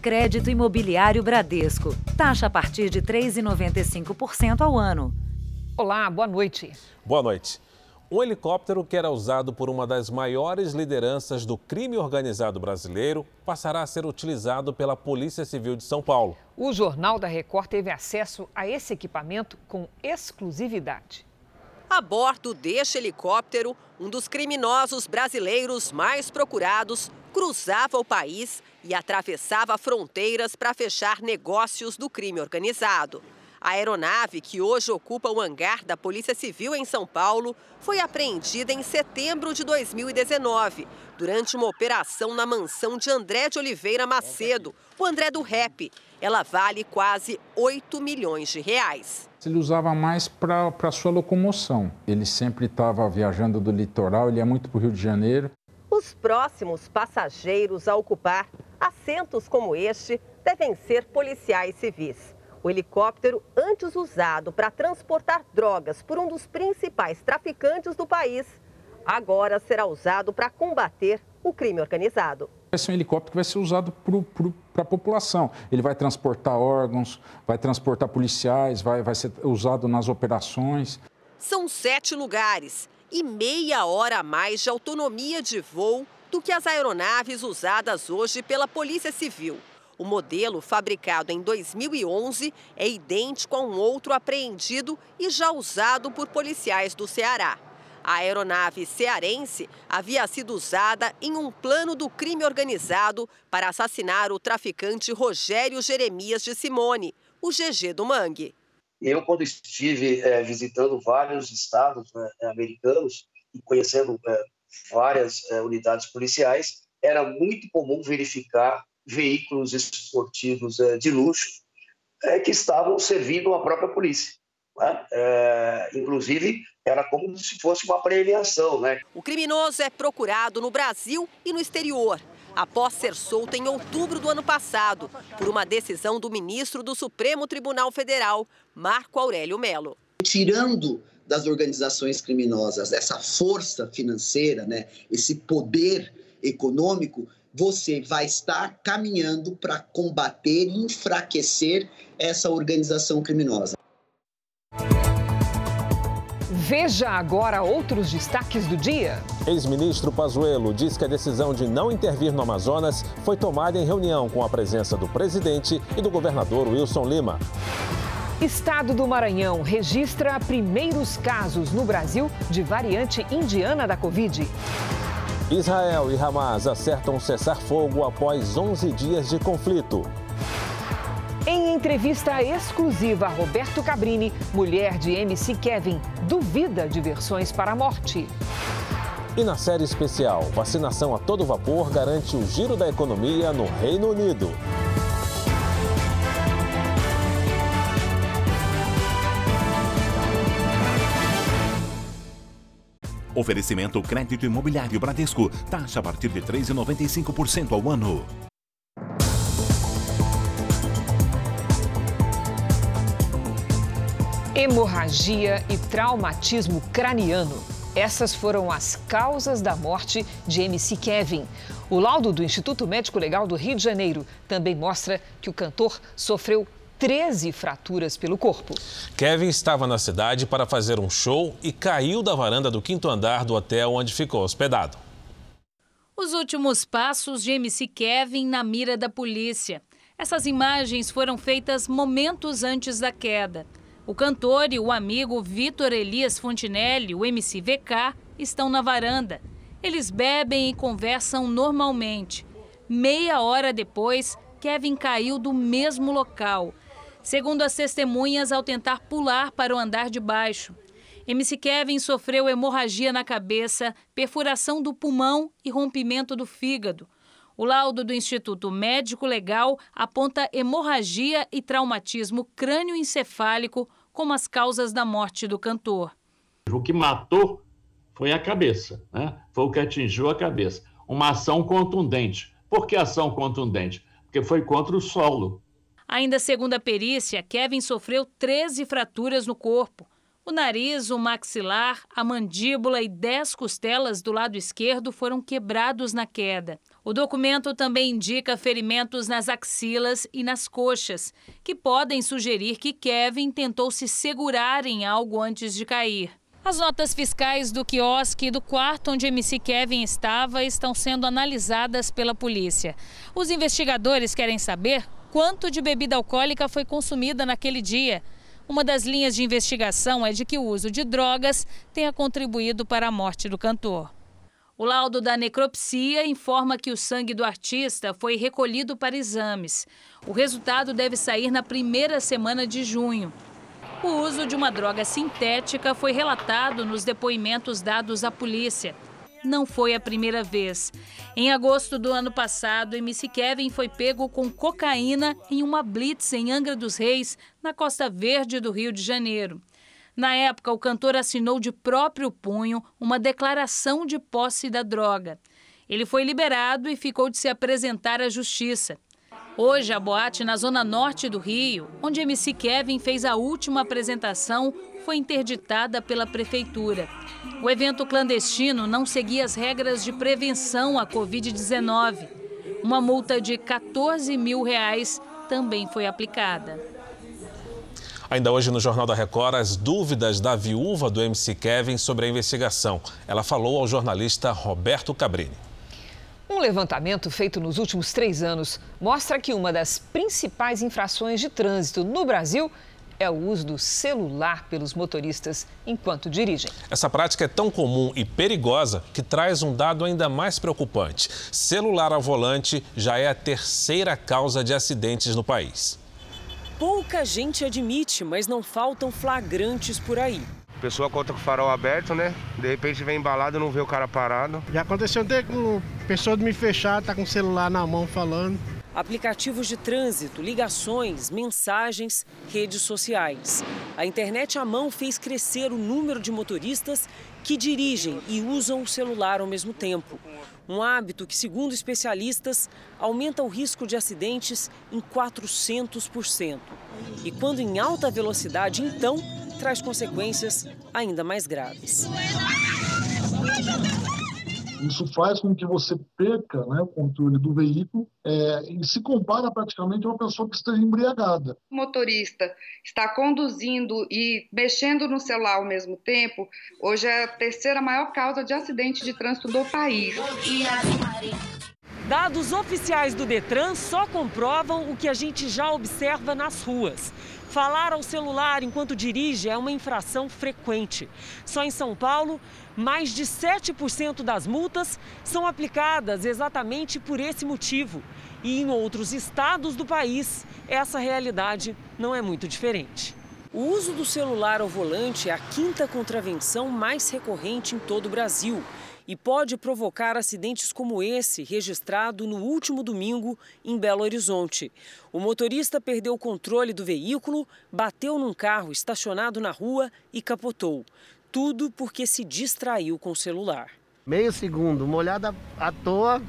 Crédito Imobiliário Bradesco. Taxa a partir de 3,95% ao ano. Olá, boa noite. Boa noite. Um helicóptero que era usado por uma das maiores lideranças do crime organizado brasileiro passará a ser utilizado pela Polícia Civil de São Paulo. O Jornal da Record teve acesso a esse equipamento com exclusividade. A bordo deste helicóptero, um dos criminosos brasileiros mais procurados cruzava o país e atravessava fronteiras para fechar negócios do crime organizado. A aeronave, que hoje ocupa o hangar da Polícia Civil em São Paulo, foi apreendida em setembro de 2019, durante uma operação na mansão de André de Oliveira Macedo, o André do Rap. Ela vale quase 8 milhões de reais. Ele usava mais para sua locomoção. Ele sempre estava viajando do litoral, ele ia muito para o Rio de Janeiro. Os próximos passageiros a ocupar assentos como este devem ser policiais civis. O helicóptero, antes usado para transportar drogas por um dos principais traficantes do país, agora será usado para combater o crime organizado. Vai ser um helicóptero que vai ser usado para a população. Ele vai transportar órgãos, vai transportar policiais, vai, vai ser usado nas operações. São sete lugares e meia hora a mais de autonomia de voo do que as aeronaves usadas hoje pela Polícia Civil. O modelo, fabricado em 2011, é idêntico a um outro apreendido e já usado por policiais do Ceará. A aeronave cearense havia sido usada em um plano do crime organizado para assassinar o traficante Rogério Jeremias de Simone, o GG do Mangue. Eu, quando estive é, visitando vários estados né, americanos e conhecendo é, várias é, unidades policiais, era muito comum verificar veículos esportivos de luxo que estavam servindo a própria polícia. Né? É, inclusive, era como se fosse uma premiação. Né? O criminoso é procurado no Brasil e no exterior, após ser solto em outubro do ano passado, por uma decisão do ministro do Supremo Tribunal Federal, Marco Aurélio Melo. Tirando das organizações criminosas essa força financeira, né, esse poder econômico, você vai estar caminhando para combater e enfraquecer essa organização criminosa. Veja agora outros destaques do dia. Ex-ministro Pazuello diz que a decisão de não intervir no Amazonas foi tomada em reunião com a presença do presidente e do governador Wilson Lima. Estado do Maranhão registra primeiros casos no Brasil de variante indiana da Covid. Israel e Hamas acertam cessar-fogo após 11 dias de conflito. Em entrevista exclusiva a Roberto Cabrini, mulher de MC Kevin duvida de versões para a morte. E na série especial, vacinação a todo vapor garante o giro da economia no Reino Unido. Oferecimento crédito imobiliário Bradesco. Taxa a partir de 3,95% ao ano. Hemorragia e traumatismo craniano. Essas foram as causas da morte de MC Kevin. O laudo do Instituto Médico Legal do Rio de Janeiro também mostra que o cantor sofreu 13 fraturas pelo corpo. Kevin estava na cidade para fazer um show e caiu da varanda do quinto andar do hotel onde ficou hospedado. Os últimos passos de MC Kevin na mira da polícia. Essas imagens foram feitas momentos antes da queda. O cantor e o amigo Vitor Elias Fontinelli, o MC VK, estão na varanda. Eles bebem e conversam normalmente. Meia hora depois, Kevin caiu do mesmo local. Segundo as testemunhas, ao tentar pular para o andar de baixo, MC Kevin sofreu hemorragia na cabeça, perfuração do pulmão e rompimento do fígado. O laudo do Instituto Médico Legal aponta hemorragia e traumatismo crânioencefálico como as causas da morte do cantor. O que matou foi a cabeça, né? foi o que atingiu a cabeça. Uma ação contundente. Por que ação contundente? Porque foi contra o solo. Ainda segundo a perícia, Kevin sofreu 13 fraturas no corpo. O nariz, o maxilar, a mandíbula e 10 costelas do lado esquerdo foram quebrados na queda. O documento também indica ferimentos nas axilas e nas coxas, que podem sugerir que Kevin tentou se segurar em algo antes de cair. As notas fiscais do quiosque e do quarto onde MC Kevin estava estão sendo analisadas pela polícia. Os investigadores querem saber quanto de bebida alcoólica foi consumida naquele dia. Uma das linhas de investigação é de que o uso de drogas tenha contribuído para a morte do cantor. O laudo da necropsia informa que o sangue do artista foi recolhido para exames. O resultado deve sair na primeira semana de junho. O uso de uma droga sintética foi relatado nos depoimentos dados à polícia. Não foi a primeira vez. Em agosto do ano passado, MC Kevin foi pego com cocaína em uma blitz em Angra dos Reis, na Costa Verde do Rio de Janeiro. Na época, o cantor assinou de próprio punho uma declaração de posse da droga. Ele foi liberado e ficou de se apresentar à justiça. Hoje, a boate na zona norte do Rio, onde MC Kevin fez a última apresentação, foi interditada pela prefeitura. O evento clandestino não seguia as regras de prevenção à Covid-19. Uma multa de 14 mil reais também foi aplicada. Ainda hoje no Jornal da Record, as dúvidas da viúva do MC Kevin sobre a investigação. Ela falou ao jornalista Roberto Cabrini. Um levantamento feito nos últimos três anos mostra que uma das principais infrações de trânsito no Brasil é o uso do celular pelos motoristas enquanto dirigem. Essa prática é tão comum e perigosa que traz um dado ainda mais preocupante. Celular ao volante já é a terceira causa de acidentes no país. Pouca gente admite, mas não faltam flagrantes por aí. A pessoa conta com o farol aberto, né? De repente vem embalado e não vê o cara parado. Já aconteceu até com pessoa de me fechar, tá com o celular na mão falando. Aplicativos de trânsito, ligações, mensagens, redes sociais. A internet à mão fez crescer o número de motoristas que dirigem e usam o celular ao mesmo tempo. Um hábito que, segundo especialistas, aumenta o risco de acidentes em 400%. E quando em alta velocidade, então, traz consequências ainda mais graves. Isso faz com que você perca né, o controle do veículo é, e se compara praticamente a uma pessoa que esteja embriagada. O motorista está conduzindo e mexendo no celular ao mesmo tempo, hoje é a terceira maior causa de acidente de trânsito do país. Dados oficiais do Detran só comprovam o que a gente já observa nas ruas. Falar ao celular enquanto dirige é uma infração frequente. Só em São Paulo, mais de 7% das multas são aplicadas exatamente por esse motivo. E em outros estados do país, essa realidade não é muito diferente. O uso do celular ao volante é a quinta contravenção mais recorrente em todo o Brasil e pode provocar acidentes como esse, registrado no último domingo em Belo Horizonte. O motorista perdeu o controle do veículo, bateu num carro estacionado na rua e capotou. Tudo porque se distraiu com o celular. Meio segundo, uma olhada à toa,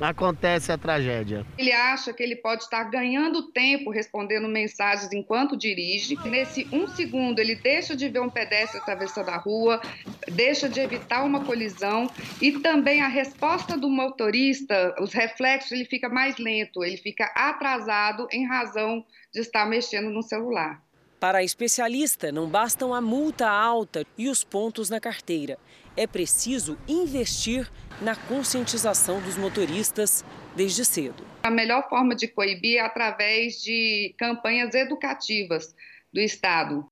acontece a tragédia. Ele acha que ele pode estar ganhando tempo respondendo mensagens enquanto dirige. Nesse um segundo, ele deixa de ver um pedestre atravessando a rua, deixa de evitar uma colisão e também a resposta do motorista, os reflexos, ele fica mais lento, ele fica atrasado em razão de estar mexendo no celular. Para a especialista, não bastam a multa alta e os pontos na carteira. É preciso investir na conscientização dos motoristas desde cedo. A melhor forma de coibir é através de campanhas educativas do Estado.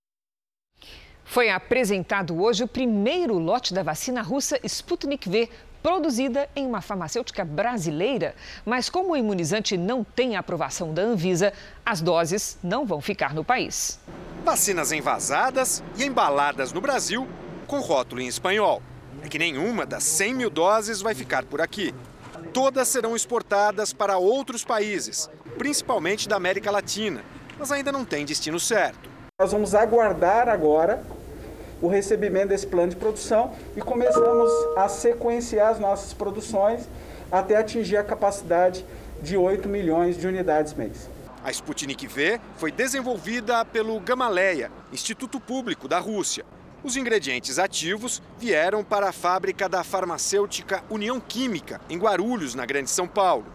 Foi apresentado hoje o primeiro lote da vacina russa Sputnik V, produzida em uma farmacêutica brasileira. Mas como o imunizante não tem a aprovação da Anvisa, as doses não vão ficar no país. Vacinas envasadas e embaladas no Brasil com rótulo em espanhol. É que nenhuma das 100 mil doses vai ficar por aqui. Todas serão exportadas para outros países, principalmente da América Latina, mas ainda não tem destino certo. Nós vamos aguardar agora o recebimento desse plano de produção e começamos a sequenciar as nossas produções até atingir a capacidade de 8 milhões de unidades mês. A Sputnik V foi desenvolvida pelo Gamaleya, Instituto Público da Rússia. Os ingredientes ativos vieram para a fábrica da farmacêutica União Química, em Guarulhos, na Grande São Paulo.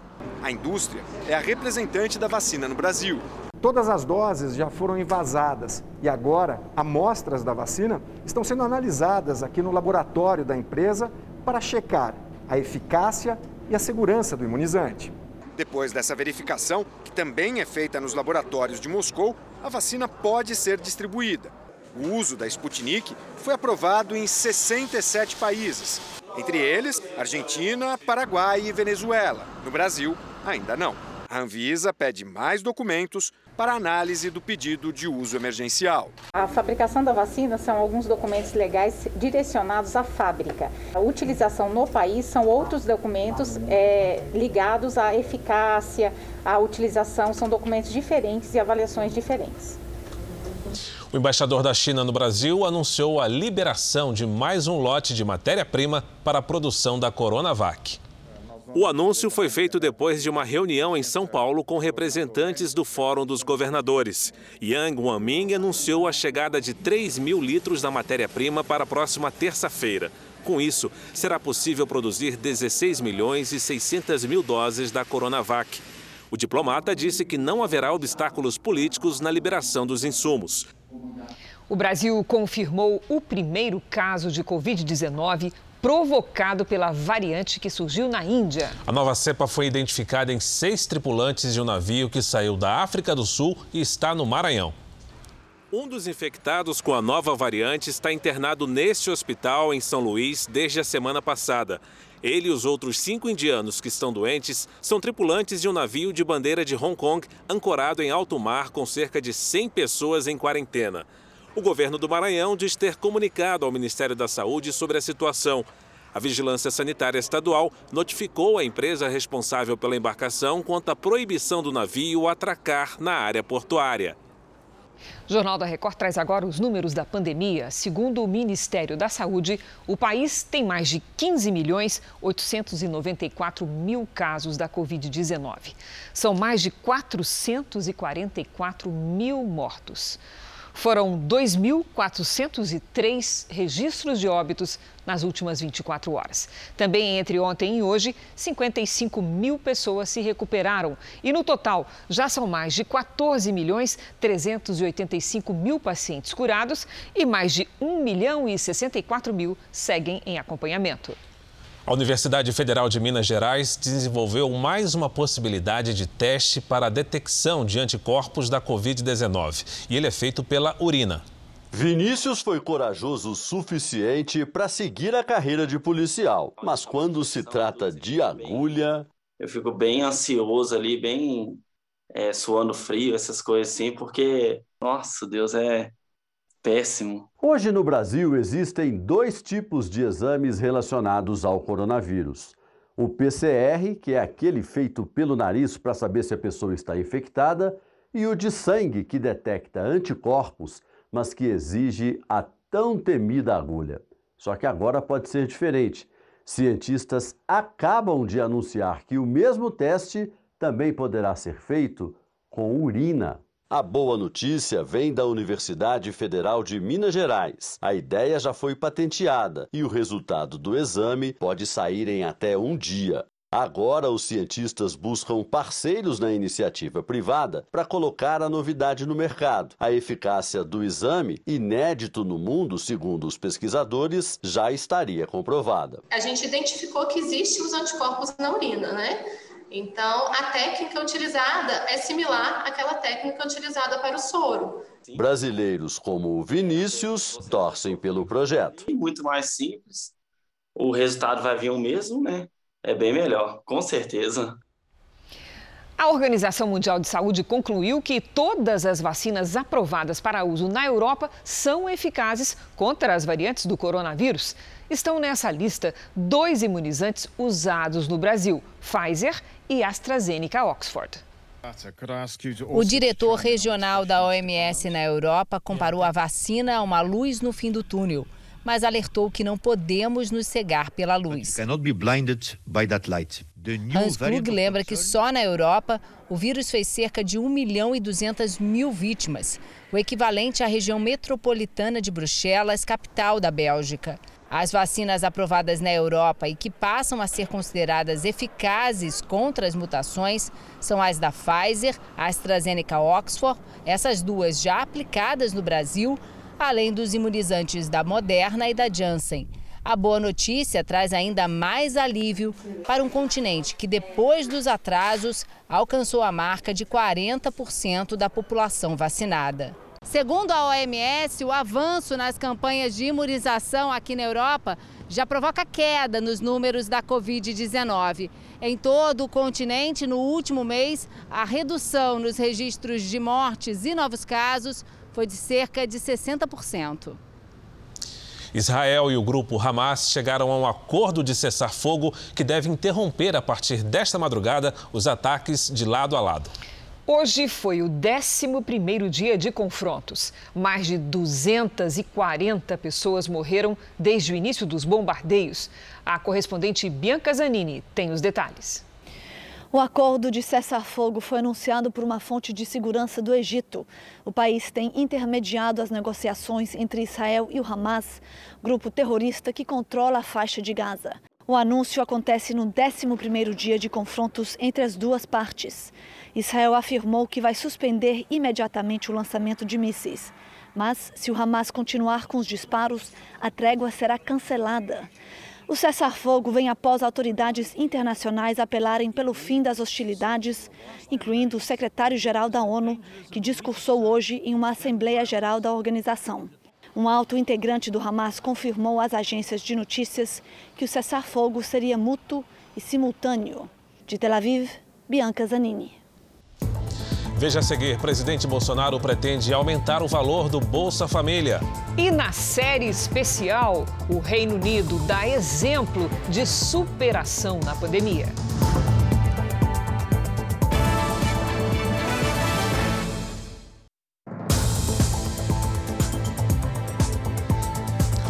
A indústria é a representante da vacina no Brasil. Todas as doses já foram envasadas e agora amostras da vacina estão sendo analisadas aqui no laboratório da empresa para checar a eficácia e a segurança do imunizante. Depois dessa verificação, que também é feita nos laboratórios de Moscou, a vacina pode ser distribuída. O uso da Sputnik foi aprovado em 67 países, entre eles Argentina, Paraguai e Venezuela. No Brasil, ainda não. A Anvisa pede mais documentos para análise do pedido de uso emergencial. A fabricação da vacina são alguns documentos legais direcionados à fábrica. A utilização no país são outros documentos é, ligados à eficácia, à utilização, são documentos diferentes e avaliações diferentes. O embaixador da China no Brasil anunciou a liberação de mais um lote de matéria-prima para a produção da Coronavac. O anúncio foi feito depois de uma reunião em São Paulo com representantes do Fórum dos Governadores. Yang Wanming anunciou a chegada de 3 mil litros da matéria-prima para a próxima terça-feira. Com isso, será possível produzir 16 milhões e 600 mil doses da Coronavac. O diplomata disse que não haverá obstáculos políticos na liberação dos insumos. O Brasil confirmou o primeiro caso de Covid-19 provocado pela variante que surgiu na Índia. A nova cepa foi identificada em seis tripulantes de um navio que saiu da África do Sul e está no Maranhão. Um dos infectados com a nova variante está internado neste hospital em São Luís desde a semana passada. Ele e os outros cinco indianos que estão doentes são tripulantes de um navio de bandeira de Hong Kong ancorado em alto mar com cerca de 100 pessoas em quarentena. O governo do Maranhão diz ter comunicado ao Ministério da Saúde sobre a situação. A Vigilância Sanitária Estadual notificou a empresa responsável pela embarcação quanto à proibição do navio atracar na área portuária. O Jornal da Record traz agora os números da pandemia. Segundo o Ministério da Saúde, o país tem mais de 15 milhões 894 mil casos da Covid-19. São mais de 444 mil mortos. Foram 2.403 registros de óbitos nas últimas 24 horas. Também entre ontem e hoje, 55 mil pessoas se recuperaram. E no total, já são mais de 14 milhões 385 mil pacientes curados e mais de 1 milhão e 64 mil seguem em acompanhamento. A Universidade Federal de Minas Gerais desenvolveu mais uma possibilidade de teste para a detecção de anticorpos da Covid-19 e ele é feito pela urina. Vinícius foi corajoso o suficiente para seguir a carreira de policial, mas quando se trata de agulha. Eu fico bem ansioso ali, bem é, suando frio, essas coisas assim, porque, nossa, Deus, é, péssimo. Hoje no Brasil existem dois tipos de exames relacionados ao coronavírus. O PCR, que é aquele feito pelo nariz para saber se a pessoa está infectada, e o de sangue, que detecta anticorpos, mas que exige a tão temida agulha. Só que agora pode ser diferente. Cientistas acabam de anunciar que o mesmo teste também poderá ser feito com urina. A boa notícia vem da Universidade Federal de Minas Gerais. A ideia já foi patenteada e o resultado do exame pode sair em até um dia. Agora, os cientistas buscam parceiros na iniciativa privada para colocar a novidade no mercado. A eficácia do exame, inédito no mundo, segundo os pesquisadores, já estaria comprovada. A gente identificou que existem os anticorpos na urina, né? Então, a técnica utilizada é similar àquela técnica utilizada para o soro. Brasileiros como o Vinícius torcem pelo projeto. Muito mais simples, o resultado vai vir o mesmo, né? É bem melhor, com certeza. A Organização Mundial de Saúde concluiu que todas as vacinas aprovadas para uso na Europa são eficazes contra as variantes do coronavírus. Estão nessa lista dois imunizantes usados no Brasil, Pfizer e AstraZeneca Oxford. O diretor regional da OMS na Europa comparou a vacina a uma luz no fim do túnel, mas alertou que não podemos nos cegar pela luz. Hans Klug lembra que só na Europa o vírus fez cerca de 1 milhão e 200 mil vítimas, o equivalente à região metropolitana de Bruxelas, capital da Bélgica. As vacinas aprovadas na Europa e que passam a ser consideradas eficazes contra as mutações são as da Pfizer, AstraZeneca Oxford, essas duas já aplicadas no Brasil, além dos imunizantes da Moderna e da Janssen. A boa notícia traz ainda mais alívio para um continente que, depois dos atrasos, alcançou a marca de 40% da população vacinada. Segundo a OMS, o avanço nas campanhas de imunização aqui na Europa já provoca queda nos números da Covid-19. Em todo o continente, no último mês, a redução nos registros de mortes e novos casos foi de cerca de 60%. Israel e o grupo Hamas chegaram a um acordo de cessar fogo que deve interromper a partir desta madrugada os ataques de lado a lado. Hoje foi o 11º dia de confrontos. Mais de 240 pessoas morreram desde o início dos bombardeios. A correspondente Bianca Zanini tem os detalhes. O acordo de cessar-fogo foi anunciado por uma fonte de segurança do Egito. O país tem intermediado as negociações entre Israel e o Hamas, grupo terrorista que controla a faixa de Gaza. O anúncio acontece no 11º dia de confrontos entre as duas partes. Israel afirmou que vai suspender imediatamente o lançamento de mísseis. Mas, se o Hamas continuar com os disparos, a trégua será cancelada. O cessar-fogo vem após autoridades internacionais apelarem pelo fim das hostilidades, incluindo o secretário-geral da ONU, que discursou hoje em uma Assembleia Geral da organização. Um alto integrante do Hamas confirmou às agências de notícias que o cessar-fogo seria mútuo e simultâneo. De Tel Aviv, Bianca Zanini. Veja a seguir: presidente Bolsonaro pretende aumentar o valor do Bolsa Família. E na série especial, o Reino Unido dá exemplo de superação na pandemia.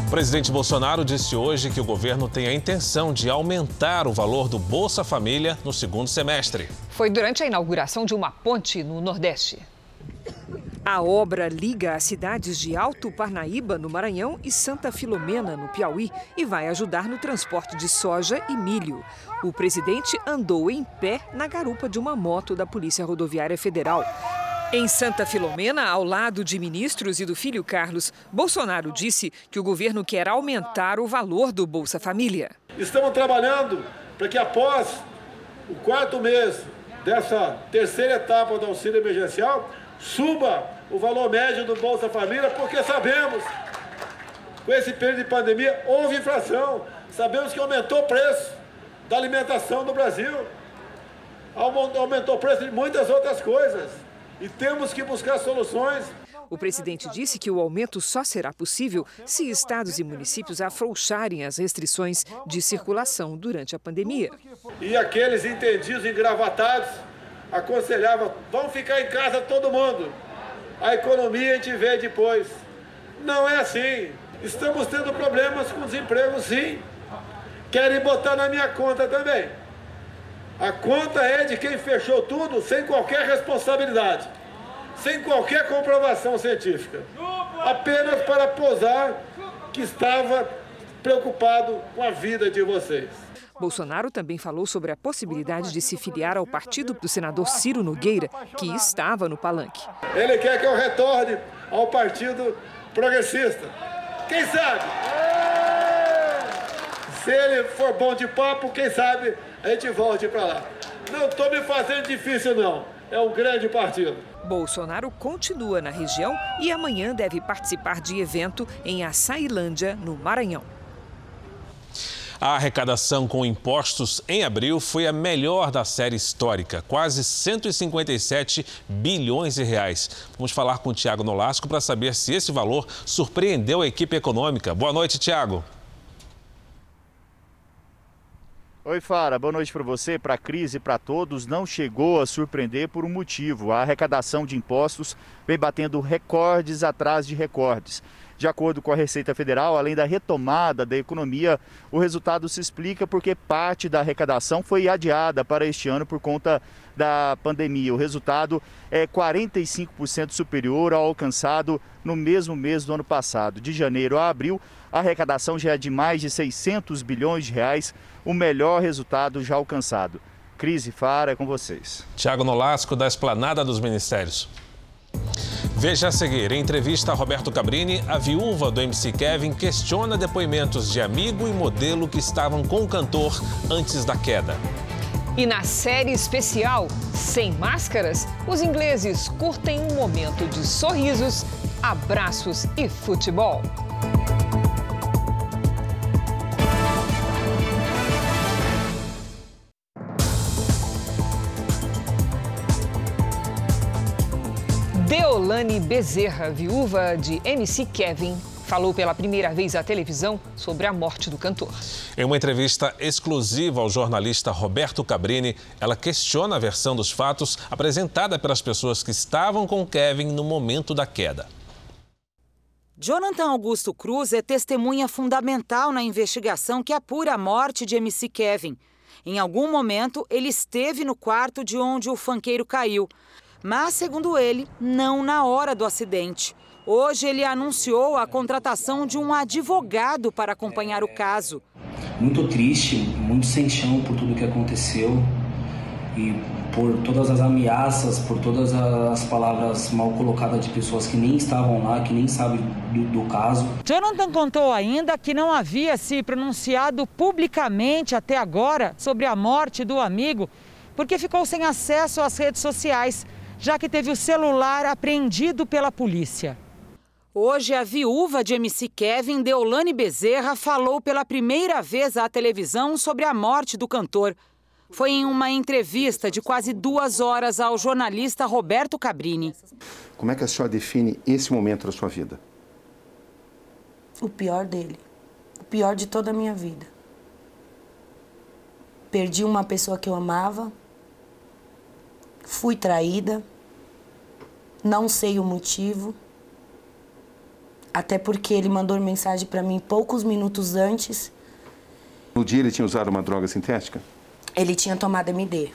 O presidente Bolsonaro disse hoje que o governo tem a intenção de aumentar o valor do Bolsa Família no segundo semestre. Foi durante a inauguração de uma ponte no Nordeste. A obra liga as cidades de Alto Parnaíba, no Maranhão, e Santa Filomena, no Piauí, e vai ajudar no transporte de soja e milho. O presidente andou em pé na garupa de uma moto da Polícia Rodoviária Federal. Em Santa Filomena, ao lado de ministros e do filho Carlos, Bolsonaro disse que o governo quer aumentar o valor do Bolsa Família. Estamos trabalhando para que após o quarto mês dessa terceira etapa do auxílio emergencial, suba o valor médio do Bolsa Família, porque sabemos, com esse período de pandemia, houve inflação. Sabemos que aumentou o preço da alimentação no Brasil, aumentou o preço de muitas outras coisas e temos que buscar soluções. O presidente disse que o aumento só será possível se estados e municípios afrouxarem as restrições de circulação durante a pandemia. E aqueles entendidos engravatados aconselhavam: vamos ficar em casa todo mundo. A economia a gente vê depois. Não é assim. Estamos tendo problemas com desemprego, sim. Querem botar na minha conta também. A conta é de quem fechou tudo sem qualquer responsabilidade, sem qualquer comprovação científica, apenas para posar que estava preocupado com a vida de vocês. Bolsonaro também falou sobre a possibilidade de se filiar ao partido do senador Ciro Nogueira, que estava no palanque. Ele quer que eu retorne ao Partido Progressista. Quem sabe? Se ele for bom de papo, quem sabe a gente volte para lá. Não estou me fazendo difícil, não. É um grande partido. Bolsonaro continua na região e amanhã deve participar de evento em Açailândia, no Maranhão. A arrecadação com impostos em abril foi a melhor da série histórica, quase 157 bilhões de reais. Vamos falar com o Tiago Nolasco para saber se esse valor surpreendeu a equipe econômica. Boa noite, Tiago. Oi, Fara, boa noite para você, para a crise, para todos. Não chegou a surpreender por um motivo. A arrecadação de impostos vem batendo recordes atrás de recordes. De acordo com a Receita Federal, além da retomada da economia, o resultado se explica porque parte da arrecadação foi adiada para este ano por conta da pandemia. O resultado é 45% superior ao alcançado no mesmo mês do ano passado. De janeiro a abril, a arrecadação já é de mais de 600 bilhões de reais, o melhor resultado já alcançado. Crise Fara, é com vocês. Tiago Nolasco, da Esplanada dos Ministérios. Veja a seguir, em entrevista a Roberto Cabrini, a viúva do MC Kevin questiona depoimentos de amigo e modelo que estavam com o cantor antes da queda. E na série especial, Sem Máscaras, os ingleses curtem um momento de sorrisos, abraços e futebol. Deolane Bezerra, viúva de MC Kevin, falou pela primeira vez à televisão sobre a morte do cantor. Em uma entrevista exclusiva ao jornalista Roberto Cabrini, ela questiona a versão dos fatos apresentada pelas pessoas que estavam com Kevin no momento da queda. Jonathan Augusto Cruz é testemunha fundamental na investigação que apura a morte de MC Kevin. Em algum momento, ele esteve no quarto de onde o fanqueiro caiu mas, segundo ele, não na hora do acidente. Hoje ele anunciou a contratação de um advogado para acompanhar o caso. Muito triste, muito sem chão por tudo que aconteceu e por todas as ameaças, por todas as palavras mal colocadas de pessoas que nem estavam lá, que nem sabem do, do caso. Jonathan contou ainda que não havia se pronunciado publicamente até agora sobre a morte do amigo, porque ficou sem acesso às redes sociais já que teve o celular apreendido pela polícia. Hoje, a viúva de MC Kevin, Deolane Bezerra, falou pela primeira vez à televisão sobre a morte do cantor. Foi em uma entrevista de quase duas horas ao jornalista Roberto Cabrini. Como é que a senhora define esse momento da sua vida? O pior dele. O pior de toda a minha vida. Perdi uma pessoa que eu amava. Fui traída. Não sei o motivo. Até porque ele mandou mensagem para mim poucos minutos antes. No dia ele tinha usado uma droga sintética? Ele tinha tomado MD.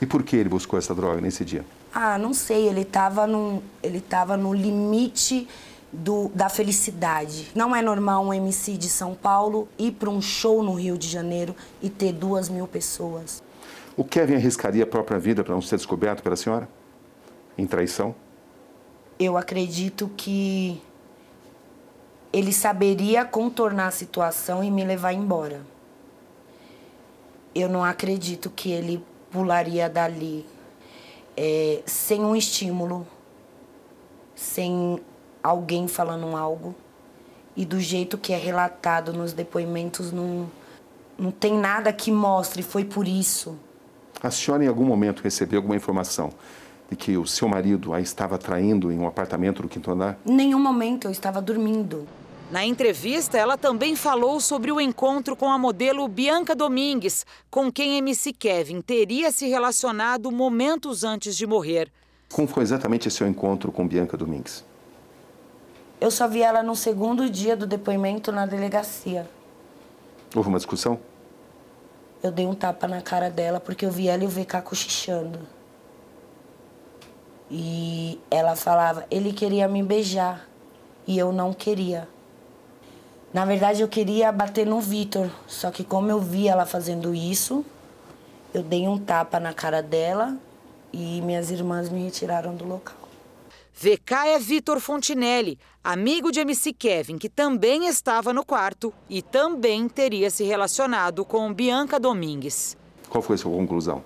E por que ele buscou essa droga nesse dia? Ah, não sei. Ele estava no, ele tava no limite do, da felicidade. Não é normal um MC de São Paulo ir para um show no Rio de Janeiro e ter duas mil pessoas. O Kevin arriscaria a própria vida para não ser descoberto pela senhora? Em traição? Eu acredito que ele saberia contornar a situação e me levar embora. Eu não acredito que ele pularia dali é, sem um estímulo, sem alguém falando algo. E do jeito que é relatado nos depoimentos, não, não tem nada que mostre, foi por isso. A senhora em algum momento recebeu alguma informação de que o seu marido a estava traindo em um apartamento no quinto andar? Em nenhum momento, eu estava dormindo. Na entrevista, ela também falou sobre o encontro com a modelo Bianca Domingues, com quem MC Kevin teria se relacionado momentos antes de morrer. Como foi exatamente esse seu encontro com Bianca Domingues? Eu só vi ela no segundo dia do depoimento na delegacia. Houve uma discussão? Eu dei um tapa na cara dela porque eu vi ela e o VK cochichando. E ela falava, ele queria me beijar e eu não queria. Na verdade, eu queria bater no Vitor, só que como eu vi ela fazendo isso, eu dei um tapa na cara dela e minhas irmãs me retiraram do local. VK é Vitor Fontinelli, amigo de MC Kevin, que também estava no quarto e também teria se relacionado com Bianca Domingues. Qual foi a sua conclusão?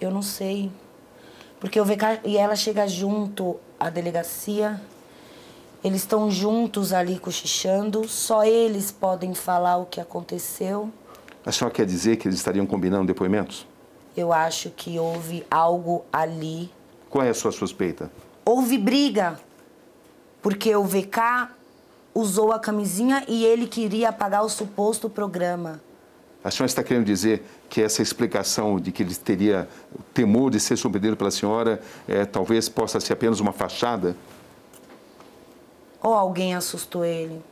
Eu não sei. Porque o VK e ela chega junto à delegacia, eles estão juntos ali cochichando, só eles podem falar o que aconteceu. A senhora quer dizer que eles estariam combinando depoimentos? Eu acho que houve algo ali. Qual é a sua suspeita? Houve briga, porque o VK usou a camisinha e ele queria apagar o suposto programa. A senhora está querendo dizer que essa explicação de que ele teria temor de ser surpreendido pela senhora é, talvez possa ser apenas uma fachada? ou alguém assustou ele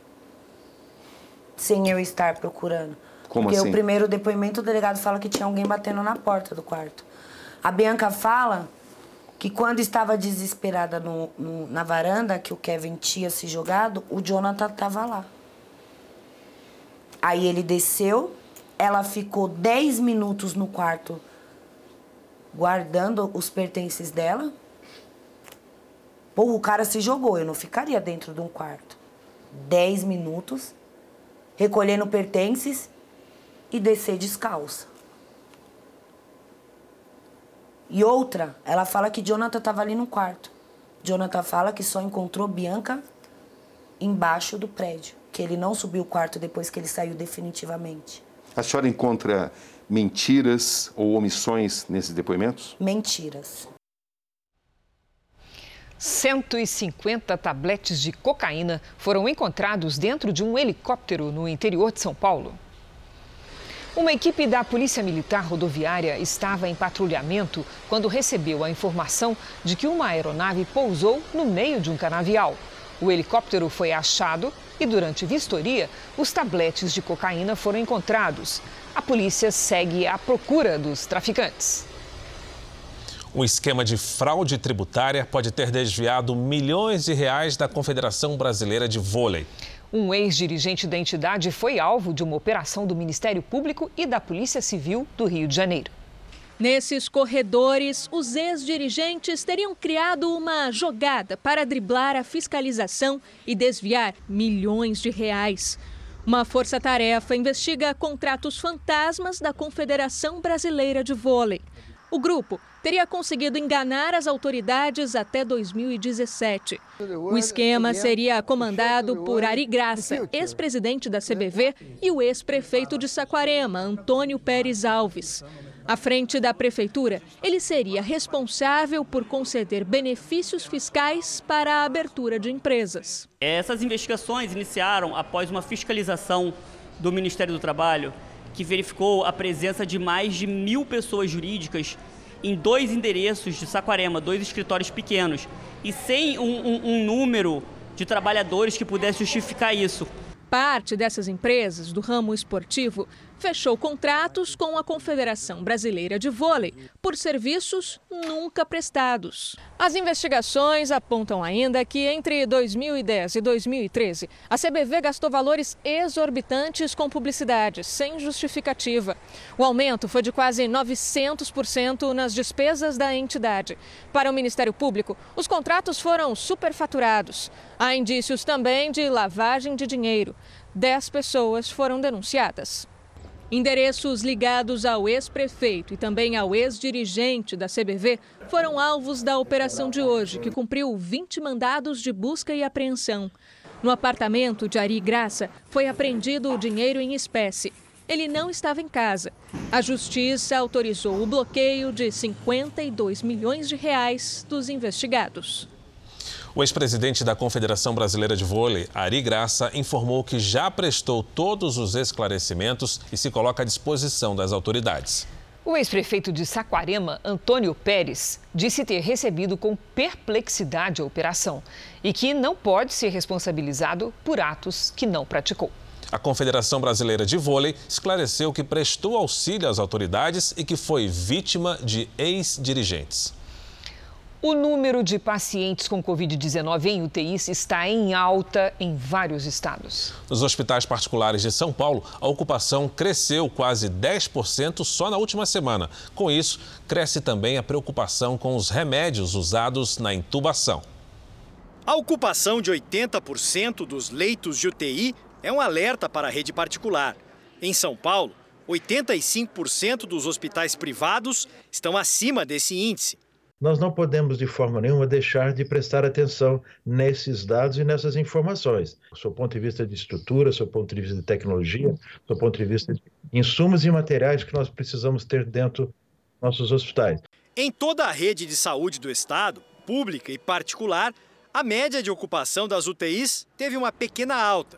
sem eu estar procurando. Como Porque assim? o primeiro depoimento o delegado fala que tinha alguém batendo na porta do quarto. A Bianca fala que quando estava desesperada no, no- na varanda, que o Kevin tinha se jogado, o Jonathan estava lá. Aí ele desceu, ela ficou 10 minutos no quarto guardando os pertences dela. Porra, o cara se jogou, eu não ficaria dentro de um quarto. 10 minutos, recolhendo pertences e descer descalça. E outra, ela fala que Jonathan estava ali no quarto. Jonathan fala que só encontrou Bianca embaixo do prédio, que ele não subiu o quarto depois que ele saiu definitivamente. A senhora encontra mentiras ou omissões nesses depoimentos? Mentiras. 150 tabletes de cocaína foram encontrados dentro de um helicóptero no interior de São Paulo. Uma equipe da Polícia Militar Rodoviária estava em patrulhamento quando recebeu a informação de que uma aeronave pousou no meio de um canavial. O helicóptero foi achado e, durante vistoria, os tabletes de cocaína foram encontrados. A polícia segue à procura dos traficantes. Um esquema de fraude tributária pode ter desviado milhões de reais da Confederação Brasileira de Vôlei. Um ex-dirigente da entidade foi alvo de uma operação do Ministério Público e da Polícia Civil do Rio de Janeiro. Nesses corredores, os ex-dirigentes teriam criado uma jogada para driblar a fiscalização e desviar milhões de reais. Uma força-tarefa investiga contratos fantasmas da Confederação Brasileira de Vôlei. O grupo teria conseguido enganar as autoridades até 2017. O esquema seria comandado por Ari Graça, ex-presidente da CBV, e o ex-prefeito de Saquarema, Antônio Pérez Alves. À frente da prefeitura, ele seria responsável por conceder benefícios fiscais para a abertura de empresas. Essas investigações iniciaram após uma fiscalização do Ministério do Trabalho, que verificou a presença de mais de mil pessoas jurídicas em dois endereços de Saquarema, dois escritórios pequenos, e sem um, um- um número de trabalhadores que pudesse justificar isso. Parte dessas empresas do ramo esportivo fechou contratos com a Confederação Brasileira de Vôlei por serviços nunca prestados. As investigações apontam ainda que entre 2010 e 2013, a CBV gastou valores exorbitantes com publicidade, sem justificativa. O aumento foi de quase 900% nas despesas da entidade. Para o Ministério Público, os contratos foram superfaturados. Há indícios também de lavagem de dinheiro. Dez pessoas foram denunciadas. Endereços ligados ao ex-prefeito e também ao ex-dirigente da CBV foram alvos da operação de hoje, que cumpriu 20 mandados de busca e apreensão. No apartamento de Ari Graça foi apreendido o dinheiro em espécie. Ele não estava em casa. A justiça autorizou o bloqueio de 52 milhões de reais dos investigados. O ex-presidente da Confederação Brasileira de Vôlei, Ari Graça, informou que já prestou todos os esclarecimentos e se coloca à disposição das autoridades. O ex-prefeito de Saquarema, Antônio Pérez, disse ter recebido com perplexidade a operação e que não pode ser responsabilizado por atos que não praticou. A Confederação Brasileira de Vôlei esclareceu que prestou auxílio às autoridades e que foi vítima de ex-dirigentes. O número de pacientes com Covid-19 em UTIs está em alta em vários estados. Nos hospitais particulares de São Paulo, a ocupação cresceu quase 10% só na última semana. Com isso, cresce também a preocupação com os remédios usados na intubação. A ocupação de 80% dos leitos de UTI é um alerta para a rede particular. Em São Paulo, 85% dos hospitais privados estão acima desse índice. Nós não podemos, de forma nenhuma, deixar de prestar atenção nesses dados e nessas informações. Do seu ponto de vista de estrutura, do seu ponto de vista de tecnologia, do seu ponto de vista de insumos e materiais que nós precisamos ter dentro dos nossos hospitais. Em toda a rede de saúde do estado, pública e particular, a média de ocupação das UTIs teve uma pequena alta.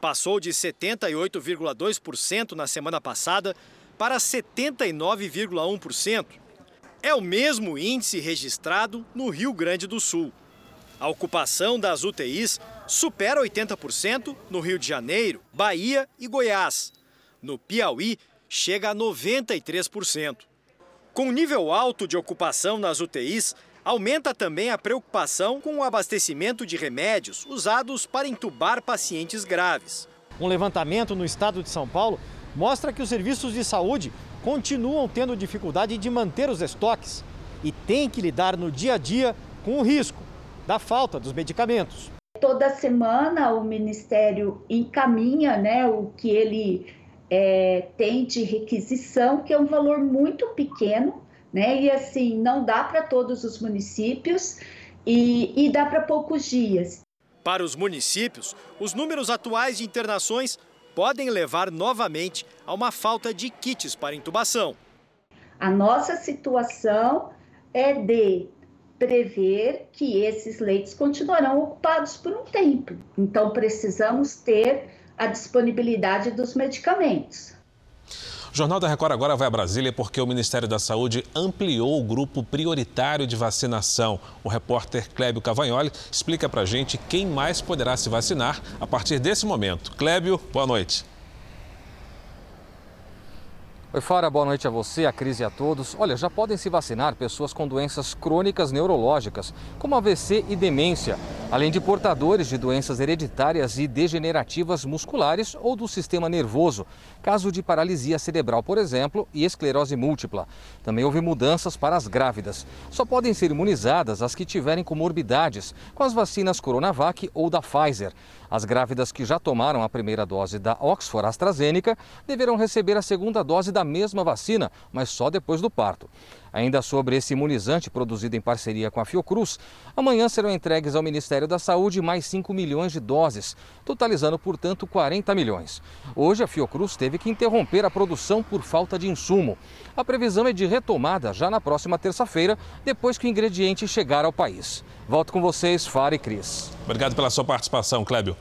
Passou de 78,2% na semana passada para 79,1%. É o mesmo índice registrado no Rio Grande do Sul. A ocupação das UTIs supera 80% no Rio de Janeiro, Bahia e Goiás. No Piauí, chega a 93%. Com nível alto de ocupação nas UTIs, aumenta também a preocupação com o abastecimento de remédios usados para entubar pacientes graves. Um levantamento no estado de São Paulo mostra que os serviços de saúde continuam tendo dificuldade de manter os estoques e têm que lidar no dia a dia com o risco da falta dos medicamentos. Toda semana o Ministério encaminha né, o que ele é, tem de requisição, que é um valor muito pequeno, né? E assim, não dá para todos os municípios e, e dá para poucos dias. Para os municípios, os números atuais de internações podem levar novamente a uma falta de kits para intubação. A nossa situação é de prever que esses leitos continuarão ocupados por um tempo. Então, precisamos ter a disponibilidade dos medicamentos. O Jornal da Record agora vai a Brasília porque o Ministério da Saúde ampliou o grupo prioritário de vacinação. O repórter Clébio Cavagnoli explica para gente quem mais poderá se vacinar a partir desse momento. Clébio, boa noite. Oi, Fara, boa noite a você, a Cris e a todos. Olha, já podem se vacinar pessoas com doenças crônicas neurológicas, como AVC e demência, além de portadores de doenças hereditárias e degenerativas musculares ou do sistema nervoso, caso de paralisia cerebral, por exemplo, e esclerose múltipla. Também houve mudanças para as grávidas. Só podem ser imunizadas as que tiverem comorbidades, com as vacinas Coronavac ou da Pfizer. As grávidas que já tomaram a primeira dose da Oxford AstraZeneca deverão receber a segunda dose da mesma vacina, mas só depois do parto. Ainda sobre esse imunizante produzido em parceria com a Fiocruz, amanhã serão entregues ao Ministério da Saúde mais 5 milhões de doses, totalizando, portanto, 40 milhões. Hoje, a Fiocruz teve que interromper a produção por falta de insumo. A previsão é de retomada já na próxima terça-feira, depois que o ingrediente chegar ao país. Volto com vocês, Fara e Cris. Obrigado pela sua participação, Clébio.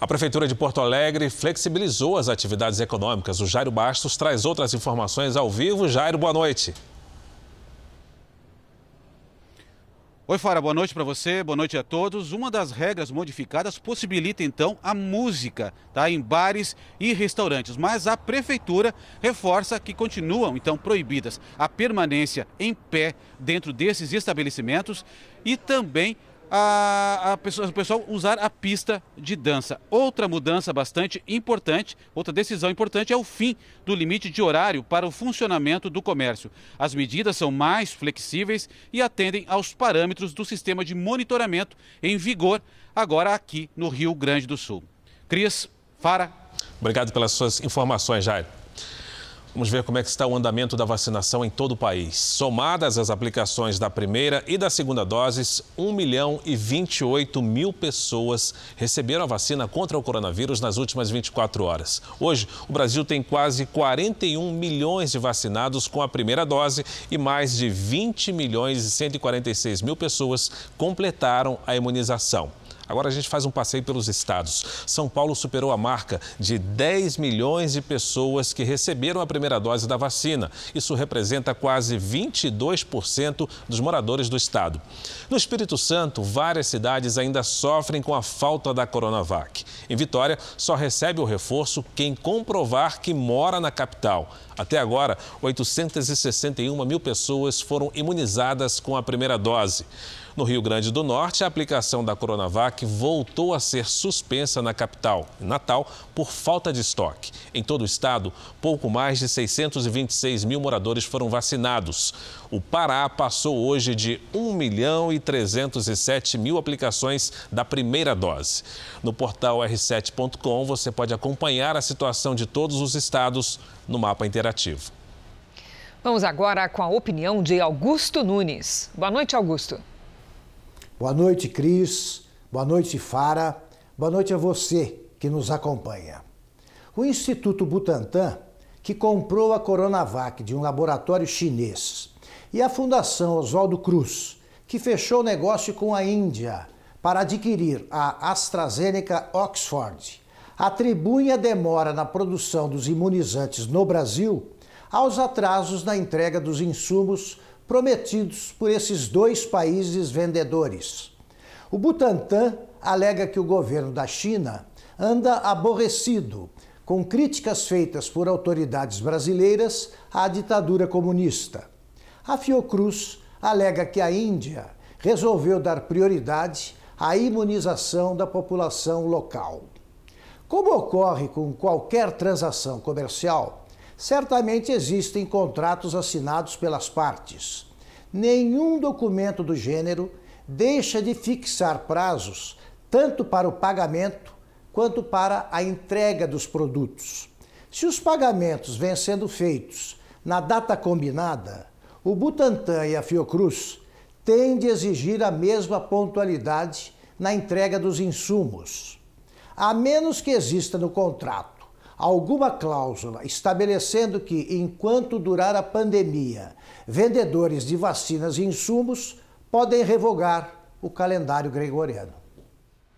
A Prefeitura de Porto Alegre flexibilizou as atividades econômicas. O Jairo Bastos traz outras informações ao vivo. Jairo, boa noite. Oi, Fara, boa noite para você, boa noite a todos. Uma das regras modificadas possibilita então a música, tá, em bares e restaurantes, mas a prefeitura reforça que continuam então proibidas a permanência em pé dentro desses estabelecimentos e também a, a pessoa, o pessoal usar a pista de dança. Outra mudança bastante importante, outra decisão importante é o fim do limite de horário para o funcionamento do comércio. As medidas são mais flexíveis e atendem aos parâmetros do sistema de monitoramento em vigor agora aqui no Rio Grande do Sul. Cris, Fara. Obrigado pelas suas informações, Jair. Vamos ver como é que está o andamento da vacinação em todo o país. Somadas as aplicações da primeira e da segunda doses, 1 milhão e 28 mil pessoas receberam a vacina contra o coronavírus nas últimas 24 horas. Hoje, o Brasil tem quase 41 milhões de vacinados com a primeira dose e mais de 20 milhões e 146 mil pessoas completaram a imunização. Agora a gente faz um passeio pelos estados. São Paulo superou a marca de 10 milhões de pessoas que receberam a primeira dose da vacina. Isso representa quase 22% dos moradores do estado. No Espírito Santo, várias cidades ainda sofrem com a falta da Coronavac. Em Vitória, só recebe o reforço quem comprovar que mora na capital. Até agora, 861 mil pessoas foram imunizadas com a primeira dose. No Rio Grande do Norte, a aplicação da Coronavac voltou a ser suspensa na capital, Natal, por falta de estoque. Em todo o estado, pouco mais de 626 mil moradores foram vacinados. O Pará passou hoje de 1 milhão e 307 mil aplicações da primeira dose. No portal r7.com você pode acompanhar a situação de todos os estados no mapa interativo. Vamos agora com a opinião de Augusto Nunes. Boa noite, Augusto. Boa noite, Cris. Boa noite, Fara. Boa noite a você que nos acompanha. O Instituto Butantan, que comprou a Coronavac de um laboratório chinês, e a Fundação Oswaldo Cruz, que fechou negócio com a Índia para adquirir a AstraZeneca Oxford, atribuem a demora na produção dos imunizantes no Brasil aos atrasos na entrega dos insumos prometidos por esses dois países vendedores. O Butantan alega que o governo da China anda aborrecido com críticas feitas por autoridades brasileiras à ditadura comunista. A Fiocruz alega que a Índia resolveu dar prioridade à imunização da população local. Como ocorre com qualquer transação comercial, certamente existem contratos assinados pelas partes. Nenhum documento do gênero deixa de fixar prazos tanto para o pagamento quanto para a entrega dos produtos. Se os pagamentos vêm sendo feitos na data combinada, o Butantan e a Fiocruz têm de exigir a mesma pontualidade na entrega dos insumos. A menos que exista no contrato alguma cláusula estabelecendo que, enquanto durar a pandemia, vendedores de vacinas e insumos podem revogar o calendário gregoriano.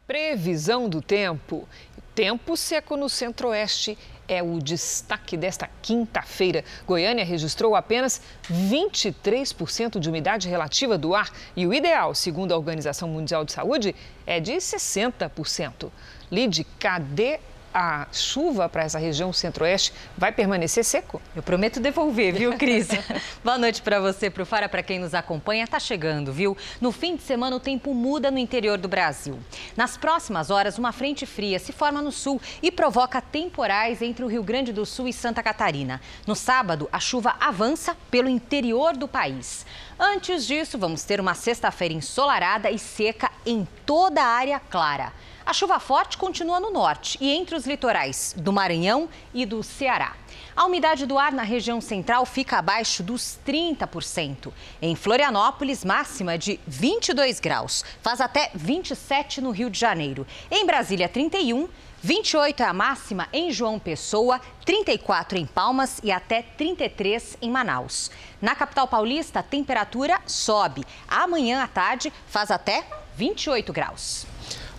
Previsão do tempo. Tempo seco no centro-oeste é o destaque desta quinta-feira. Goiânia registrou apenas 23% de umidade relativa do ar e o ideal, segundo a Organização Mundial de Saúde, é de 60%. Lide, cadê a chuva para essa região centro-oeste vai permanecer seco? Eu prometo devolver, viu, Cris? Boa noite para você, para o Fara, para quem nos acompanha. Tá chegando, viu? No fim de semana, o tempo muda no interior do Brasil. Nas próximas horas, uma frente fria se forma no sul e provoca temporais entre o Rio Grande do Sul e Santa Catarina. No sábado, a chuva avança pelo interior do país. Antes disso, vamos ter uma sexta-feira ensolarada e seca em toda a área clara. A chuva forte continua no norte e entre os litorais do Maranhão e do Ceará. A umidade do ar na região central fica abaixo dos 30%. Em Florianópolis, máxima de 22 graus. Faz até 27 no Rio de Janeiro. Em Brasília, 31. 28 é a máxima em João Pessoa, 34 em Palmas e até 33 em Manaus. Na capital paulista, a temperatura sobe. Amanhã à tarde faz até 28 graus.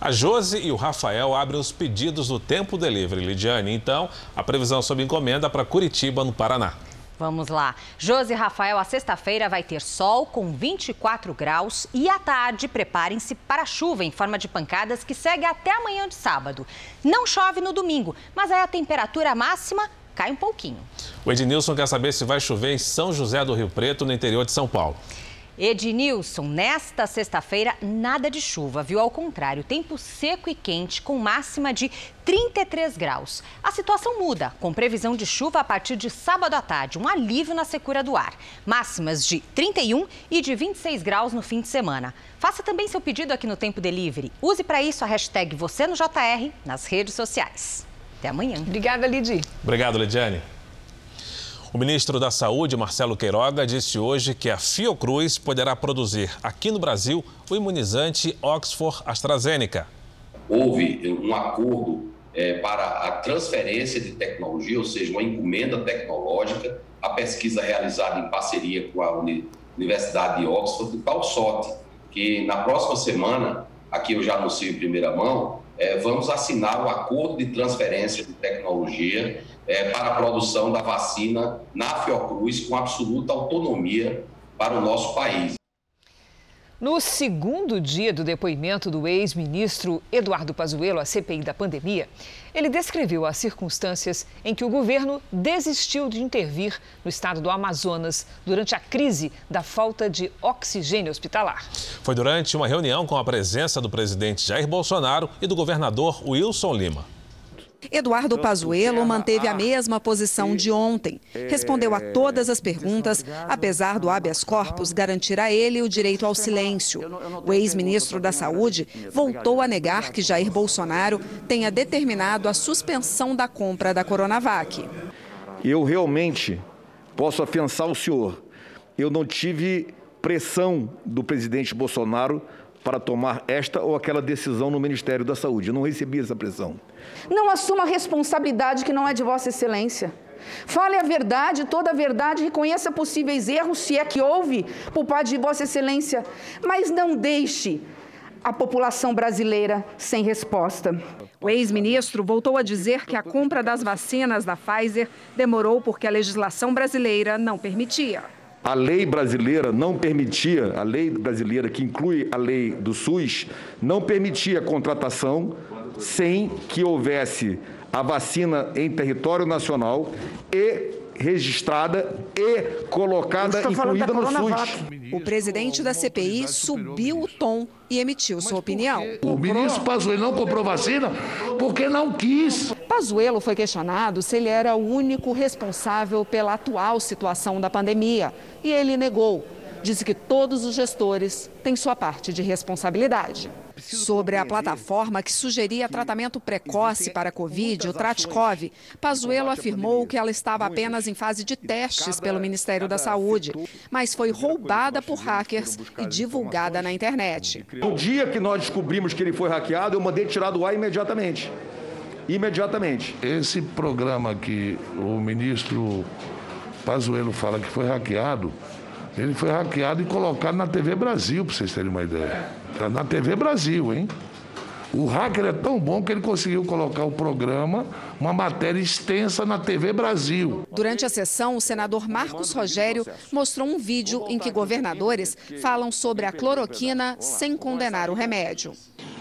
A Josi e o Rafael abrem os pedidos do Tempo Delivery, Lidiane. Então, a previsão sob encomenda para Curitiba, no Paraná. Vamos lá. Josi e Rafael, a sexta-feira vai ter sol com 24 graus e à tarde preparem-se para chuva em forma de pancadas que segue até amanhã de sábado. Não chove no domingo, mas aí a temperatura máxima cai um pouquinho. O Ednilson quer saber se vai chover em São José do Rio Preto, no interior de São Paulo. Ednilson, nesta sexta-feira, nada de chuva, viu? Ao contrário, tempo seco e quente, com máxima de 33 graus. A situação muda, com previsão de chuva a partir de sábado à tarde, um alívio na secura do ar. Máximas de 31 e de 26 graus no fim de semana. Faça também seu pedido aqui no Tempo Delivery. Use para isso a hashtag Você no JR nas redes sociais. Até amanhã. Obrigada, Lidi. Obrigado, Lidiane. O ministro da Saúde, Marcelo Queiroga, disse hoje que a Fiocruz poderá produzir aqui no Brasil o imunizante Oxford AstraZeneca. Houve um acordo é, para a transferência de tecnologia, ou seja, uma encomenda tecnológica, a pesquisa realizada em parceria com a Universidade de Oxford, de tal sorte que na próxima semana, aqui eu já anuncio em primeira mão, é, vamos assinar o um acordo de transferência de tecnologia é, para a produção da vacina na Fiocruz com absoluta autonomia para o nosso país. No segundo dia do depoimento do ex-ministro Eduardo Pazuello à CPI da pandemia, ele descreveu as circunstâncias em que o governo desistiu de intervir no estado do Amazonas durante a crise da falta de oxigênio hospitalar. Foi durante uma reunião com a presença do presidente Jair Bolsonaro e do governador Wilson Lima. Eduardo Pazuello manteve a mesma posição de ontem. Respondeu a todas as perguntas, apesar do habeas corpus garantir a ele o direito ao silêncio. O ex-ministro da Saúde voltou a negar que Jair Bolsonaro tenha determinado a suspensão da compra da Coronavac. Eu realmente posso afiançar o senhor. Eu não tive pressão do presidente Bolsonaro para tomar esta ou aquela decisão no Ministério da Saúde. Eu não recebi essa pressão. Não assuma a responsabilidade que não é de Vossa Excelência. Fale a verdade, toda a verdade, reconheça possíveis erros, se é que houve, por parte de Vossa Excelência, mas não deixe a população brasileira sem resposta. O ex-ministro voltou a dizer que a compra das vacinas da Pfizer demorou porque a legislação brasileira não permitia. A lei brasileira não permitia, a lei brasileira que inclui a lei do SUS, não permitia a contratação sem que houvesse a vacina em território nacional e registrada e colocada, incluída no SUS. O presidente da CPI subiu o tom e emitiu sua opinião. O ministro Pazuello não comprou vacina porque não quis. Pazuello foi questionado se ele era o único responsável pela atual situação da pandemia e ele negou. Disse que todos os gestores têm sua parte de responsabilidade. Sobre a plataforma que sugeria tratamento precoce para a Covid, o Tratkov, Pazuello afirmou que ela estava apenas em fase de testes pelo Ministério da Saúde, mas foi roubada por hackers e divulgada na internet. No dia que nós descobrimos que ele foi hackeado, eu mandei tirar do ar imediatamente. Imediatamente. Esse programa que o ministro Pazuello fala que foi hackeado, ele foi hackeado e colocado na TV Brasil, para vocês terem uma ideia. Está na TV Brasil, hein? O hacker é tão bom que ele conseguiu colocar o programa, uma matéria extensa na TV Brasil. Durante a sessão, o senador Marcos Rogério mostrou um vídeo em que governadores falam sobre a cloroquina sem condenar o remédio.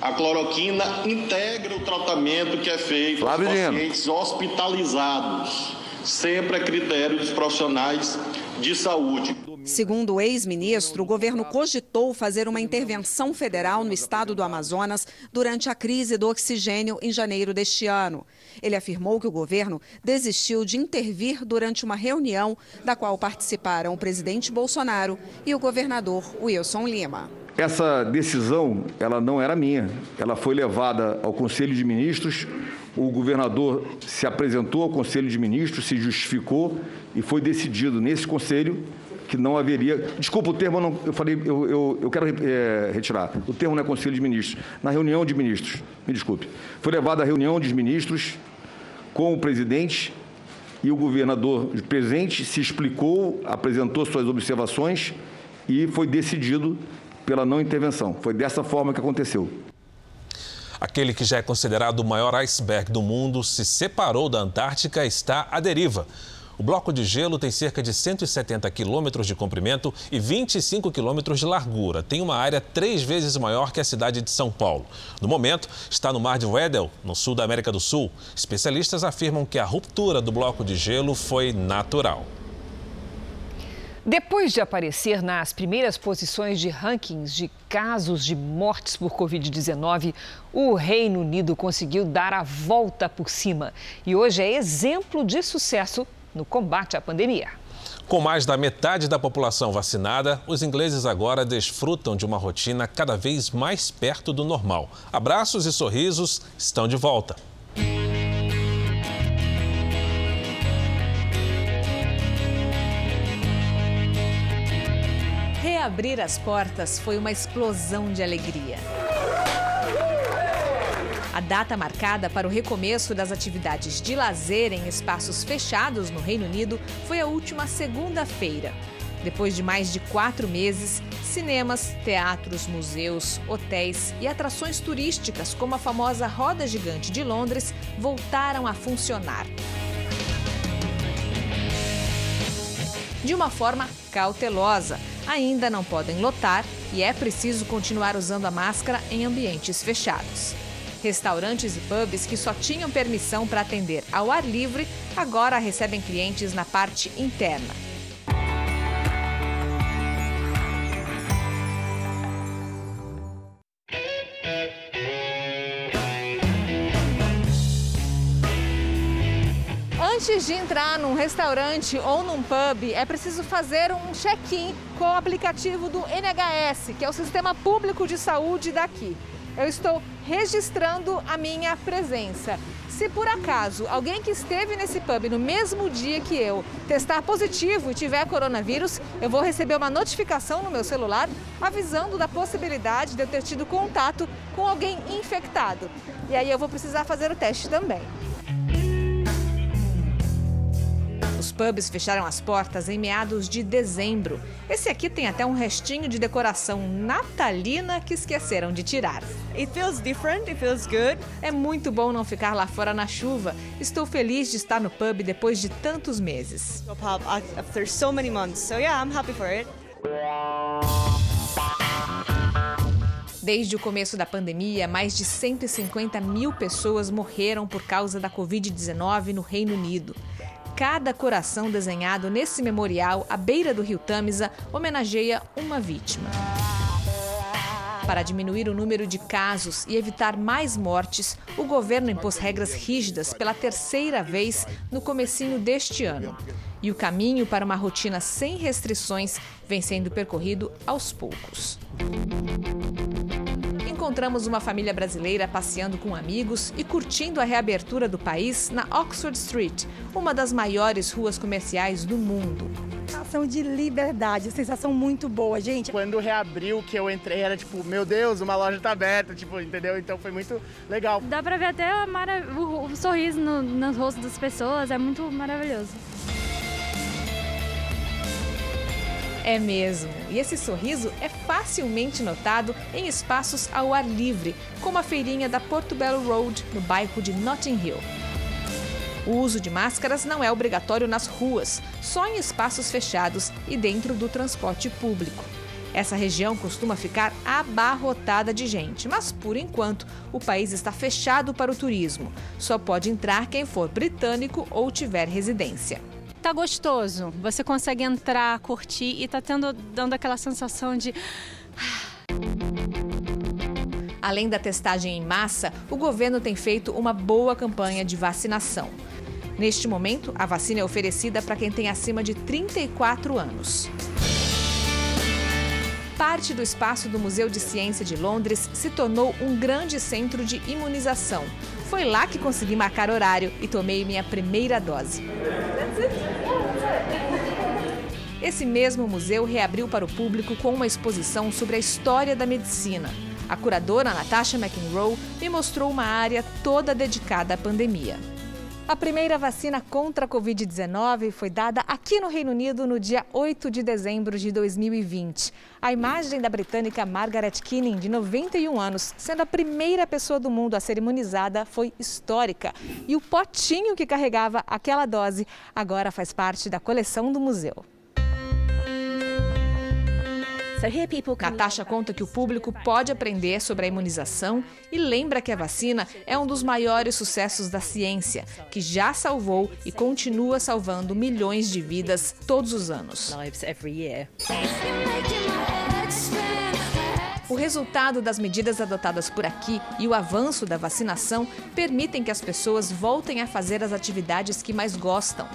A cloroquina integra o tratamento que é feito aos pacientes hospitalizados, sempre a critério dos profissionais de saúde. Segundo o ex-ministro, o governo cogitou fazer uma intervenção federal no estado do Amazonas durante a crise do oxigênio em janeiro deste ano. Ele afirmou que o governo desistiu de intervir durante uma reunião da qual participaram o presidente Bolsonaro e o governador Wilson Lima. Essa decisão, ela não era minha. Ela foi levada ao Conselho de Ministros. O governador se apresentou ao Conselho de Ministros, se justificou e foi decidido nesse conselho que não haveria. Desculpa o termo, não, eu falei, eu, eu, eu quero é, retirar. O termo não é Conselho de Ministros. Na reunião de ministros, me desculpe. Foi levada a reunião dos ministros com o presidente e o governador presente se explicou, apresentou suas observações e foi decidido pela não intervenção. Foi dessa forma que aconteceu. Aquele que já é considerado o maior iceberg do mundo se separou da Antártica e está à deriva. O bloco de gelo tem cerca de 170 quilômetros de comprimento e 25 quilômetros de largura. Tem uma área três vezes maior que a cidade de São Paulo. No momento, está no Mar de Weddell, no sul da América do Sul. Especialistas afirmam que a ruptura do bloco de gelo foi natural. Depois de aparecer nas primeiras posições de rankings de casos de mortes por Covid-19, o Reino Unido conseguiu dar a volta por cima e hoje é exemplo de sucesso no combate à pandemia. Com mais da metade da população vacinada, os ingleses agora desfrutam de uma rotina cada vez mais perto do normal. Abraços e sorrisos estão de volta. Reabrir as portas foi uma explosão de alegria. A data marcada para o recomeço das atividades de lazer em espaços fechados no Reino Unido foi a última segunda-feira. Depois de mais de quatro meses, cinemas, teatros, museus, hotéis e atrações turísticas, como a famosa Roda Gigante de Londres, voltaram a funcionar. De uma forma cautelosa, ainda não podem lotar e é preciso continuar usando a máscara em ambientes fechados. Restaurantes e pubs que só tinham permissão para atender ao ar livre agora recebem clientes na parte interna. Antes de entrar num restaurante ou num pub, é preciso fazer um check-in com o aplicativo do NHS, que é o Sistema Público de Saúde daqui. Eu estou registrando a minha presença. Se por acaso alguém que esteve nesse pub no mesmo dia que eu testar positivo e tiver coronavírus, eu vou receber uma notificação no meu celular avisando da possibilidade de eu ter tido contato com alguém infectado. E aí eu vou precisar fazer o teste também. Os pubs fecharam as portas em meados de dezembro. Esse aqui tem até um restinho de decoração natalina que esqueceram de tirar. It feels different, it feels good. É muito bom não ficar lá fora na chuva. Estou feliz de estar no pub depois de tantos meses. After so many months. So yeah, I'm happy for it. Desde o começo da pandemia, mais de 150 mil pessoas morreram por causa da Covid-19 no Reino Unido. Cada coração desenhado nesse memorial à beira do rio Tamisa homenageia uma vítima. Para diminuir o número de casos e evitar mais mortes, o governo impôs regras rígidas pela terceira vez no comecinho deste ano. E o caminho para uma rotina sem restrições vem sendo percorrido aos poucos encontramos uma família brasileira passeando com amigos e curtindo a reabertura do país na Oxford Street, uma das maiores ruas comerciais do mundo. Sensação de liberdade, sensação muito boa, gente. Quando reabriu, que eu entrei, era tipo, meu Deus, uma loja tá aberta, tipo, entendeu? Então foi muito legal. Dá pra ver até o, o sorriso no, nos rostos das pessoas, é muito maravilhoso. É mesmo. E esse sorriso é facilmente notado em espaços ao ar livre, como a feirinha da Portobello Road, no bairro de Notting Hill. O uso de máscaras não é obrigatório nas ruas, só em espaços fechados e dentro do transporte público. Essa região costuma ficar abarrotada de gente, mas por enquanto o país está fechado para o turismo. Só pode entrar quem for britânico ou tiver residência tá gostoso. Você consegue entrar, curtir e tá tendo dando aquela sensação de Além da testagem em massa, o governo tem feito uma boa campanha de vacinação. Neste momento, a vacina é oferecida para quem tem acima de 34 anos. Parte do espaço do Museu de Ciência de Londres se tornou um grande centro de imunização. Foi lá que consegui marcar horário e tomei minha primeira dose. Esse mesmo museu reabriu para o público com uma exposição sobre a história da medicina. A curadora Natasha McEnroe me mostrou uma área toda dedicada à pandemia. A primeira vacina contra a Covid-19 foi dada aqui no Reino Unido no dia 8 de dezembro de 2020. A imagem da britânica Margaret Keaning, de 91 anos, sendo a primeira pessoa do mundo a ser imunizada, foi histórica. E o potinho que carregava aquela dose agora faz parte da coleção do museu. Natasha conta que o público pode aprender sobre a imunização e lembra que a vacina é um dos maiores sucessos da ciência, que já salvou e continua salvando milhões de vidas todos os anos. O resultado das medidas adotadas por aqui e o avanço da vacinação permitem que as pessoas voltem a fazer as atividades que mais gostam.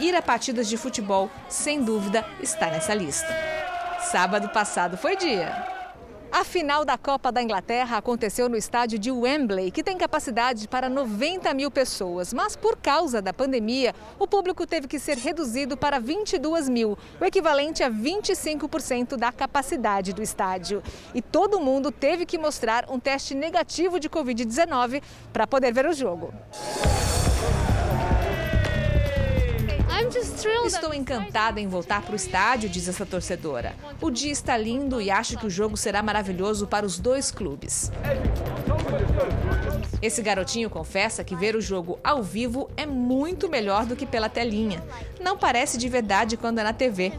Ir a partidas de futebol, sem dúvida, está nessa lista. Sábado passado foi dia. A final da Copa da Inglaterra aconteceu no estádio de Wembley, que tem capacidade para 90 mil pessoas. Mas por causa da pandemia, o público teve que ser reduzido para 22 mil, o equivalente a 25% da capacidade do estádio. E todo mundo teve que mostrar um teste negativo de Covid-19 para poder ver o jogo. Estou encantada em voltar para o estádio, diz essa torcedora. O dia está lindo e acho que o jogo será maravilhoso para os dois clubes. Esse garotinho confessa que ver o jogo ao vivo é muito melhor do que pela telinha. Não parece de verdade quando é na TV.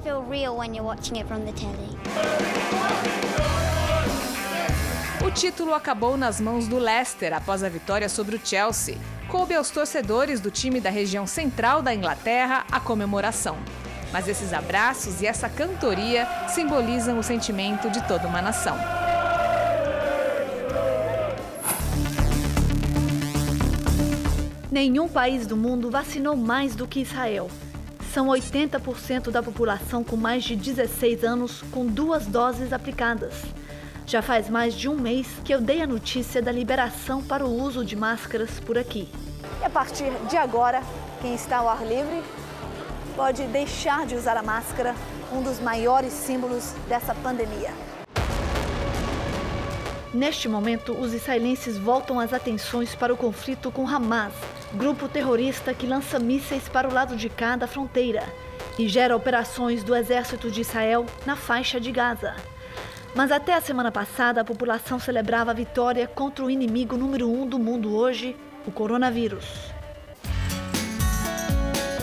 O título acabou nas mãos do Leicester após a vitória sobre o Chelsea coube aos torcedores do time da região central da Inglaterra a comemoração. Mas esses abraços e essa cantoria simbolizam o sentimento de toda uma nação. Nenhum país do mundo vacinou mais do que Israel. São 80% da população com mais de 16 anos com duas doses aplicadas. Já faz mais de um mês que eu dei a notícia da liberação para o uso de máscaras por aqui. E a partir de agora, quem está ao ar livre pode deixar de usar a máscara, um dos maiores símbolos dessa pandemia. Neste momento, os israelenses voltam as atenções para o conflito com Hamas, grupo terrorista que lança mísseis para o lado de cá da fronteira e gera operações do exército de Israel na faixa de Gaza. Mas até a semana passada, a população celebrava a vitória contra o inimigo número um do mundo hoje, o coronavírus.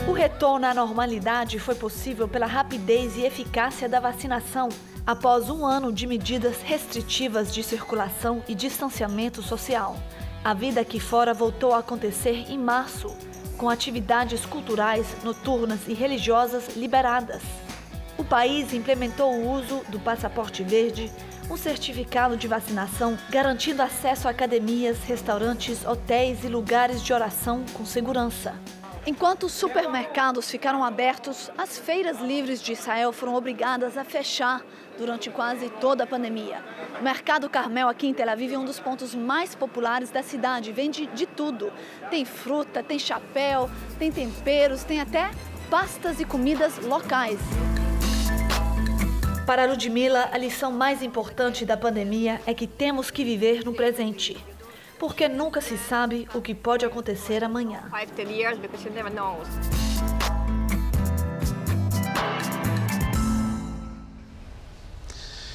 O retorno à normalidade foi possível pela rapidez e eficácia da vacinação após um ano de medidas restritivas de circulação e distanciamento social. A vida aqui fora voltou a acontecer em março, com atividades culturais, noturnas e religiosas liberadas. O país implementou o uso do passaporte verde, um certificado de vacinação garantindo acesso a academias, restaurantes, hotéis e lugares de oração com segurança. Enquanto os supermercados ficaram abertos, as feiras livres de Israel foram obrigadas a fechar durante quase toda a pandemia. O Mercado Carmel aqui em Tel Aviv é um dos pontos mais populares da cidade. Vende de tudo. Tem fruta, tem chapéu, tem temperos, tem até pastas e comidas locais. Para Ludmilla, a lição mais importante da pandemia é que temos que viver no presente porque nunca se sabe o que pode acontecer amanhã.